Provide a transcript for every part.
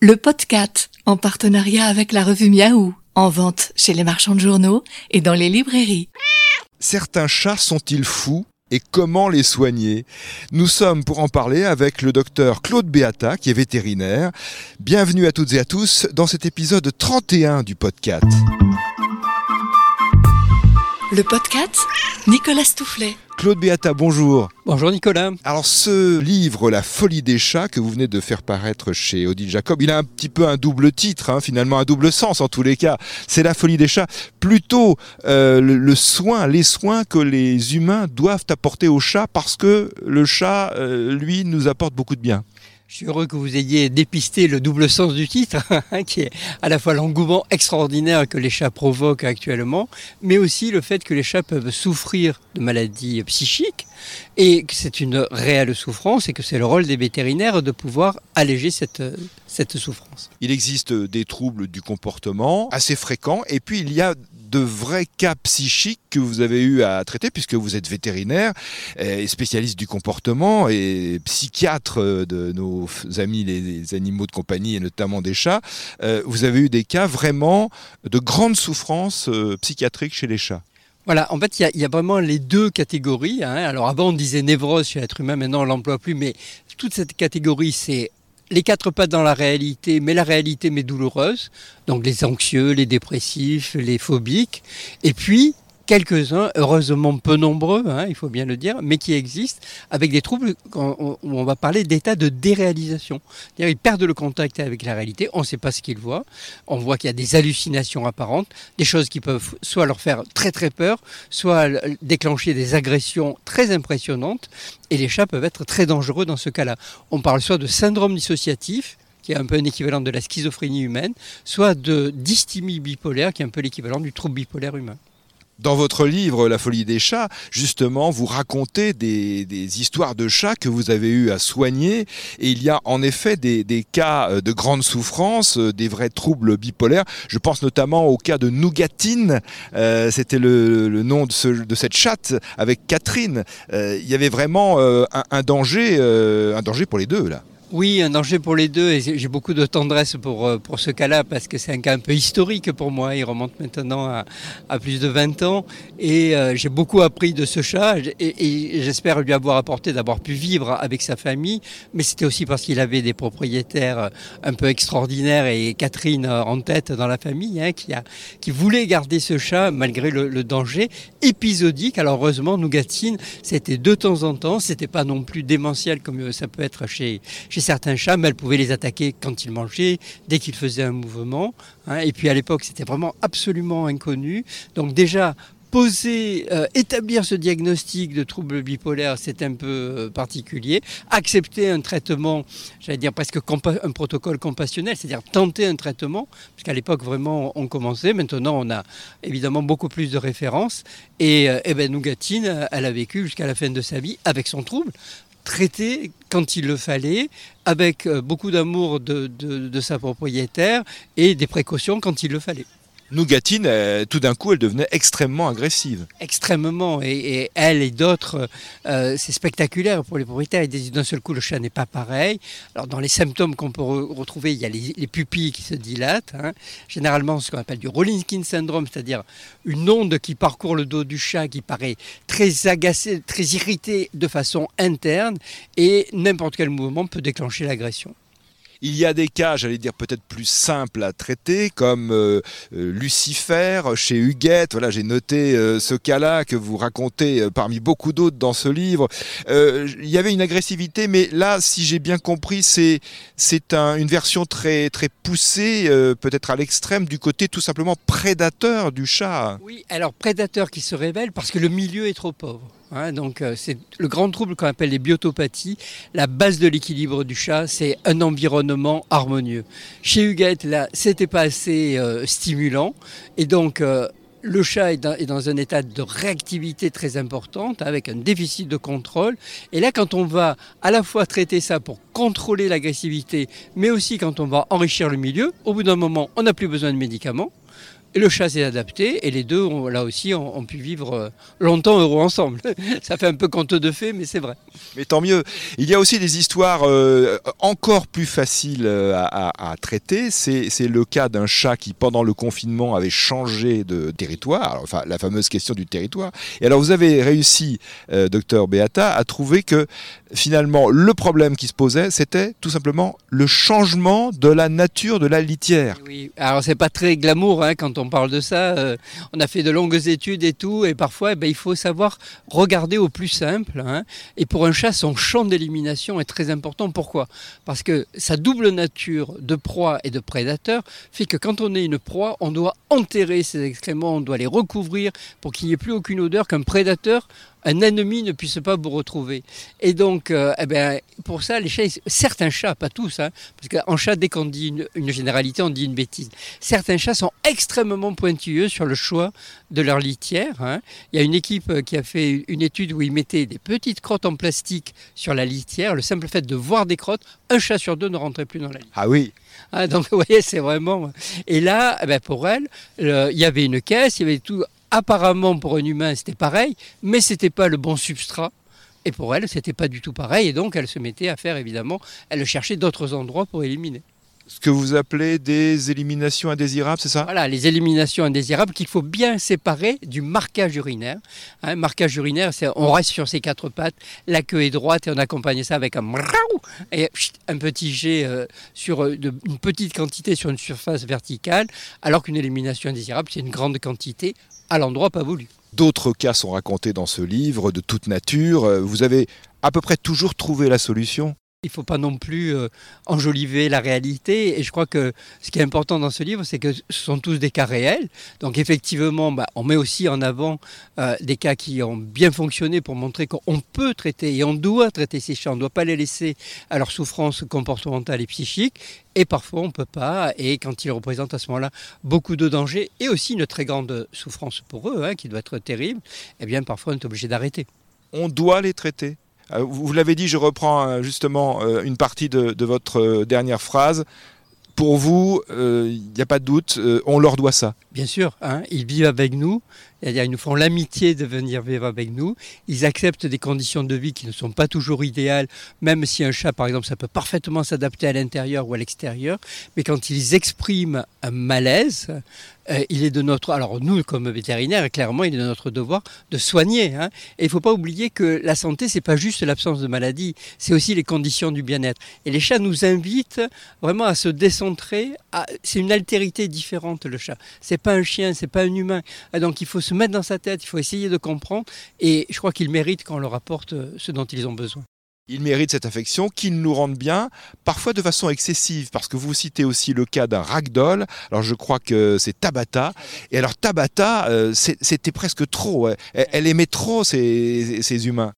Le podcast, en partenariat avec la revue Miaou, en vente chez les marchands de journaux et dans les librairies. Certains chats sont-ils fous et comment les soigner? Nous sommes pour en parler avec le docteur Claude Beata, qui est vétérinaire. Bienvenue à toutes et à tous dans cet épisode 31 du podcast. Le podcast, Nicolas Stoufflet. Claude Beata, bonjour. Bonjour Nicolas. Alors ce livre, La folie des chats, que vous venez de faire paraître chez Odile Jacob, il a un petit peu un double titre, hein, finalement un double sens en tous les cas. C'est La folie des chats, plutôt euh, le, le, soin, les soins que les humains doivent apporter aux chats parce que le chat, euh, lui, nous apporte beaucoup de bien. Je suis heureux que vous ayez dépisté le double sens du titre, hein, qui est à la fois l'engouement extraordinaire que les chats provoquent actuellement, mais aussi le fait que les chats peuvent souffrir de maladies psychiques et que c'est une réelle souffrance et que c'est le rôle des vétérinaires de pouvoir alléger cette, cette souffrance. Il existe des troubles du comportement assez fréquents et puis il y a de vrais cas psychiques que vous avez eu à traiter puisque vous êtes vétérinaire et spécialiste du comportement et psychiatre de nos amis les animaux de compagnie et notamment des chats. Euh, vous avez eu des cas vraiment de grandes souffrances euh, psychiatriques chez les chats. Voilà, en fait, il y, y, a vraiment les deux catégories. Hein. Alors avant, on disait névrose chez l'être humain, maintenant on l'emploie plus, mais toute cette catégorie, c'est les quatre pattes dans la réalité, mais la réalité mais douloureuse, donc les anxieux, les dépressifs, les phobiques, et puis quelques-uns, heureusement peu nombreux, hein, il faut bien le dire, mais qui existent, avec des troubles où on va parler d'état de déréalisation. Ils perdent le contact avec la réalité, on ne sait pas ce qu'ils voient, on voit qu'il y a des hallucinations apparentes, des choses qui peuvent soit leur faire très très peur, soit déclencher des agressions très impressionnantes, et les chats peuvent être très dangereux dans ce cas-là. On parle soit de syndrome dissociatif, qui est un peu un équivalent de la schizophrénie humaine, soit de dysthymie bipolaire, qui est un peu l'équivalent du trouble bipolaire humain. Dans votre livre La folie des chats, justement, vous racontez des, histoires de chats que vous avez eu à soigner. Et il y a en effet des, cas euh, de grande souffrance, euh, des vrais troubles bipolaires. Je pense notamment au cas de Nougatine. Euh, C'était le, nom de, ce, de, cette chatte avec Catherine. Il y avait vraiment un, un, danger, un danger pour les deux, là. Oui, un danger pour les deux et j'ai beaucoup de tendresse pour, euh, pour ce cas-là parce que c'est un cas un peu historique pour moi. Il remonte maintenant à, à plus de 20 ans et euh, j'ai beaucoup appris de ce chat et, j'espère lui avoir apporté d'avoir pu vivre avec sa famille, mais c'était aussi parce qu'il avait des propriétaires un peu extraordinaires et Catherine en tête dans la famille hein, qui, a, qui voulait garder ce chat malgré le, danger épisodique. Alors heureusement, Nougatine, c'était de temps en temps, c'était pas non plus démentiel comme ça peut être chez certains chats, mais elle pouvait les attaquer quand ils mangeaient, dès qu'ils faisaient un mouvement. Hein. Et puis à l'époque, c'était vraiment absolument inconnu. Donc déjà, poser, euh, établir ce diagnostic de trouble bipolaire, c'est un peu euh, particulier. Accepter un traitement, j'allais dire presque un protocole compassionnel, c'est-à-dire tenter un traitement, parce qu'à l'époque vraiment on commençait. Maintenant on a évidemment beaucoup plus de références. Et, euh, et ben Nougatine, elle a vécu jusqu'à la fin de sa vie avec son trouble traité quand il le fallait, avec beaucoup d'amour de, sa propriétaire et des précautions quand il le fallait. Nougatine, euh, tout d'un coup, elle devenait extrêmement agressive. Extrêmement. Et, elle et d'autres, euh, c'est spectaculaire pour les propriétaires. Ils disent d'un seul coup, le chat n'est pas pareil. Alors, dans les symptômes qu'on peut re retrouver, il y a les, les pupilles qui se dilatent. Hein. Généralement, ce qu'on appelle du rolling skin syndrome, c'est-à-dire une onde qui parcourt le dos du chat, qui paraît très agacée, très irritée de façon interne. Et n'importe quel mouvement peut déclencher l'agression. Il y a des cas, j'allais dire peut-être plus simples à traiter, comme euh, Lucifer chez Huguette. Voilà, j'ai noté euh, ce cas-là que vous racontez euh, parmi beaucoup d'autres dans ce livre. Euh, il y avait une agressivité, mais là, si j'ai bien compris, c'est c'est un, une version très très poussée, euh, peut-être à l'extrême, du côté tout simplement prédateur du chat. Oui, alors prédateur qui se révèle parce que le milieu est trop pauvre. Hein, donc euh, c'est le grand trouble qu'on appelle les biotopathies. La base de l'équilibre du chat, c'est un environnement harmonieux. Chez Huguette, là, c'était pas assez euh, stimulant, et donc euh, le chat est dans, est dans, un état de réactivité très importante, avec un déficit de contrôle. Et là, quand on va à la fois traiter ça pour contrôler l'agressivité, mais aussi quand on va enrichir le milieu, au bout d'un moment, on n'a plus besoin de médicaments Et le chat s'est adapté et les deux, ont, là aussi, ont, pu vivre euh, longtemps heureux ensemble. Ça fait un peu conte de fées, mais c'est vrai. Mais tant mieux. Il y a aussi des histoires euh, encore plus faciles euh, à, traiter. C'est le cas d'un chat qui, pendant le confinement, avait changé de territoire. enfin, la fameuse question du territoire. Et alors, vous avez réussi, docteur Beata, à trouver que finalement, le problème qui se posait, c'était tout simplement le changement de la nature de la litière. Oui, alors c'est pas très glamour hein, quand on parle de ça. Euh, on a fait de longues études et tout, et parfois, eh ben, il faut savoir regarder au plus simple. Hein. Et pour un chat, son champ d'élimination est très important. Pourquoi? Parce que sa double nature de proie et de prédateur fait que quand on est une proie, on doit enterrer ses excréments, on doit les recouvrir pour qu'il n'y ait plus aucune odeur qu'un prédateur un ennemi ne puisse pas vous retrouver. Et donc, euh, eh ben, pour ça, les chats, certains chats, pas tous, hein, parce qu'en chat, dès qu'on dit une, généralité, on dit une bêtise. Certains chats sont extrêmement pointilleux sur le choix de leur litière. Hein. Il y a une équipe qui a fait une étude où ils mettaient des petites crottes en plastique sur la litière. Le simple fait de voir des crottes, un chat sur deux ne rentrait plus dans la litière. Ah oui ah, donc, vous voyez, c'est vraiment. Et là, eh ben, pour elle, il y avait une caisse, il y avait tout apparemment pour un humain c'était pareil, mais c'était pas le bon substrat. Et pour elle, c'était pas du tout pareil. Et donc, elle se mettait à faire, évidemment, elle cherchait d'autres endroits pour éliminer ce que vous appelez des éliminations indésirables, c'est ça? Voilà, les éliminations indésirables qu'il faut bien séparer du marquage urinaire. Un hein, marquage urinaire, c'est on reste sur ses quatre pattes, la queue est droite et on accompagne ça avec un et un petit jet euh, sur euh, une petite quantité sur une surface verticale, alors qu'une élimination indésirable, c'est une grande quantité à l'endroit pas voulu. D'autres cas sont racontés dans ce livre de toute nature. Euh, vous avez à peu près toujours trouvé la solution? Il ne faut pas non plus euh, enjoliver la réalité. Et je crois que ce qui est important dans ce livre, c'est que ce sont tous des cas réels. Donc effectivement, bah, on met aussi en avant euh, des cas qui ont bien fonctionné pour montrer qu'on peut traiter et on doit traiter ces chats. On ne doit pas les laisser à leur souffrance comportementale et psychique. Et parfois, on ne peut pas. Et quand ils représentent à ce moment-là beaucoup de dangers et aussi une très grande souffrance pour eux, hein, qui doit être terrible, eh bien parfois on est obligé d'arrêter. On doit les traiter vous l'avez dit, je reprends euh, justement euh, une partie de, votre dernière phrase. Pour vous, il n'y a pas de doute, on leur doit ça. Bien sûr, hein, ils vivent avec nous, ils nous font l'amitié de venir vivre avec nous, ils acceptent des conditions de vie qui ne sont pas toujours idéales, même si un chat, par exemple, ça peut parfaitement s'adapter à l'intérieur ou à l'extérieur, mais quand ils expriment un malaise, euh, il est de notre, alors nous comme vétérinaires, clairement, il est de notre devoir de soigner. Hein. Et il ne faut pas oublier que la santé, c'est pas juste l'absence de maladie, c'est aussi les conditions du bien-être. Et les chats nous invitent vraiment à se décentrer. C'est une altérité différente le chat. C'est pas un chien, c'est pas un humain. donc il faut se mettre dans sa tête, il faut essayer de comprendre. Et je crois qu'ils méritent qu'on leur apporte ce dont ils ont besoin. Ils méritent cette affection, qu'ils nous rendent bien, parfois de façon excessive, parce que vous citez aussi le cas d'un ragdoll. Alors je crois que c'est Tabata. Et alors Tabata, euh, c'était presque trop. Elle, aimait trop ces, humains.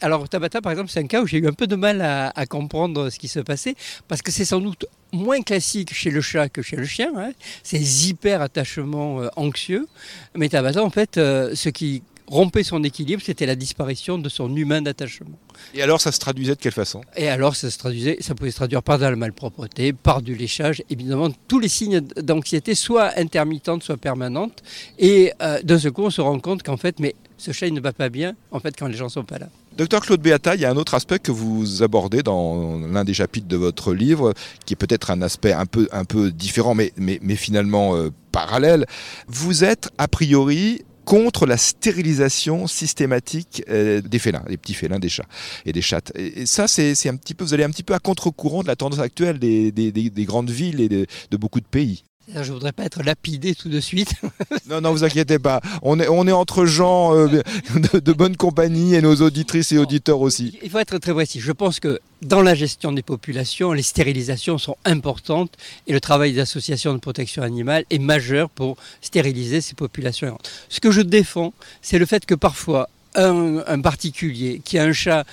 Alors Tabata, par exemple, c'est un cas où j'ai eu un peu de mal à, comprendre ce qui se passait, parce que c'est sans doute moins classique chez le chat que chez le chien. Hein. Ces hyper attachements euh, anxieux. Mais Tabata, en fait, euh, ce qui rompait son équilibre, c'était la disparition de son humain d'attachement. Et alors, ça se traduisait de quelle façon? Et alors, ça se traduisait, ça pouvait se traduire par de la malpropreté, par du léchage, évidemment, tous les signes d'anxiété, soit intermittentes, soit permanentes. Et euh, d'un seul coup, on se rend compte qu'en fait, mais ce il ne va pas bien, en fait, quand les gens sont pas là. Docteur Claude Beata, il y a un autre aspect que vous abordez dans l'un des chapitres de votre livre, qui est peut-être un aspect un peu, un peu différent, mais, mais, mais finalement euh, parallèle. Vous êtes, a priori, contre la stérilisation systématique euh, des félins, des petits félins, des chats et des chattes. Et, ça, c'est un petit peu, vous allez un petit peu à contre-courant de la tendance actuelle des, grandes villes et de, beaucoup de pays. Je ne voudrais pas être lapidé tout de suite. non, non, vous inquiétez pas. On est, on est entre gens euh, de, bonne compagnie et nos auditrices et auditeurs aussi. Il faut être très précis. Je pense que dans la gestion des populations, les stérilisations sont importantes et le travail des associations de protection animale est majeur pour stériliser ces populations. Ce que je défends, c'est le fait que parfois, un, un particulier qui a un chat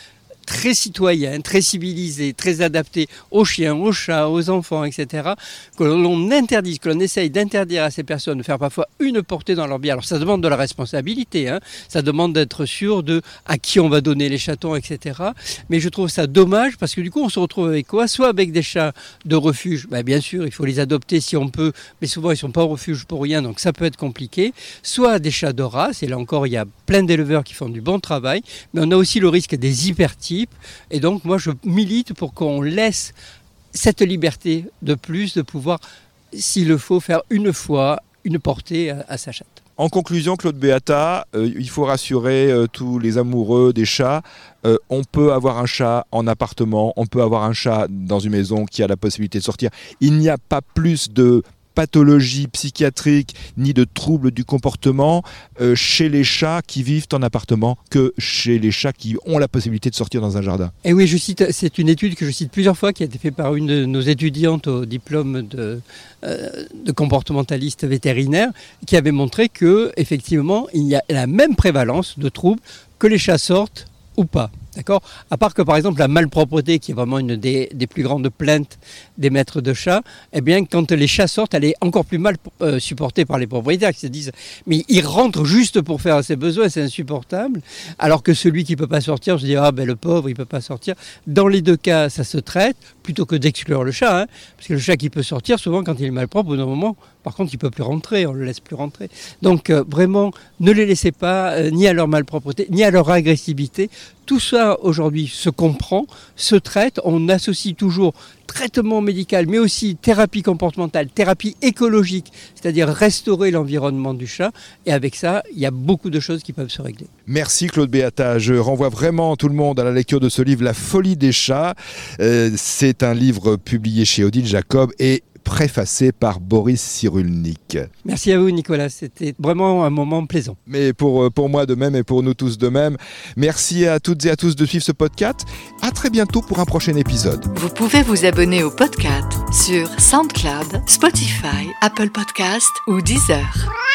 très citoyen, très civilisé, très adapté aux chiens, aux chats, aux enfants, etc., que l'on interdise, que l'on essaye d'interdire à ces personnes de faire parfois une portée dans leur bien. Alors ça demande de la responsabilité, hein. ça demande d'être sûr de à qui on va donner les chatons, etc. Mais je trouve ça dommage parce que du coup on se retrouve avec quoi? Soit avec des chats de refuge, ben, bien sûr il faut les adopter si on peut, mais souvent ils sont pas au refuge pour rien, donc ça peut être compliqué. Soit des chats de race, et là encore il y a plein d'éleveurs qui font du bon travail, mais on a aussi le risque des Et donc moi je milite pour qu'on laisse cette liberté de plus de pouvoir, s'il le faut, faire une fois une portée à, sa chatte. En conclusion, Claude Beata, euh, il faut rassurer euh, tous les amoureux des chats. Euh, on peut avoir un chat en appartement, on peut avoir un chat dans une maison qui a la possibilité de sortir. Il n'y a pas plus de pathologie psychiatrique ni de troubles du comportement euh, chez les chats qui vivent en appartement que chez les chats qui ont la possibilité de sortir dans un jardin. Et oui, je cite, c'est une étude que je cite plusieurs fois qui a été faite par une de nos étudiantes au diplôme de, euh, de comportementaliste vétérinaire qui avait montré que effectivement il y a la même prévalence de troubles que les chats sortent ou pas. D'accord À part que par exemple la malpropreté, qui est vraiment une des, plus grandes plaintes des maîtres de chats, eh bien quand les chats sortent, elle est encore plus mal euh, supportée par les propriétaires qui se disent mais il rentre juste pour faire ses besoins, c'est insupportable. Alors que celui qui ne peut pas sortir, je dis ah ben le pauvre, il peut pas sortir. Dans les deux cas, ça se traite plutôt que d'exclure le chat, hein, parce que le chat qui peut sortir, souvent quand il est malpropre, au moment, par contre, il peut plus rentrer, on le laisse plus rentrer. Donc euh, vraiment, ne les laissez pas euh, ni à leur malpropreté, ni à leur agressivité. Tout ça aujourd'hui se comprend, se traite. On associe toujours traitement médical, mais aussi thérapie comportementale, thérapie écologique, c'est-à-dire restaurer l'environnement du chat. Et avec ça, il y a beaucoup de choses qui peuvent se régler. Merci Claude Béata. Je renvoie vraiment tout le monde à la lecture de ce livre, La folie des chats. Euh, c'est un livre publié chez Odile Jacob et préfacé par Boris Cyrulnik. Merci à vous Nicolas, c'était vraiment un moment plaisant. Mais pour, euh, pour moi de même et pour nous tous de même, merci à toutes et à tous de suivre ce podcast. À très bientôt pour un prochain épisode. Vous pouvez vous abonner au podcast sur SoundCloud, Spotify, Apple Podcast ou Deezer.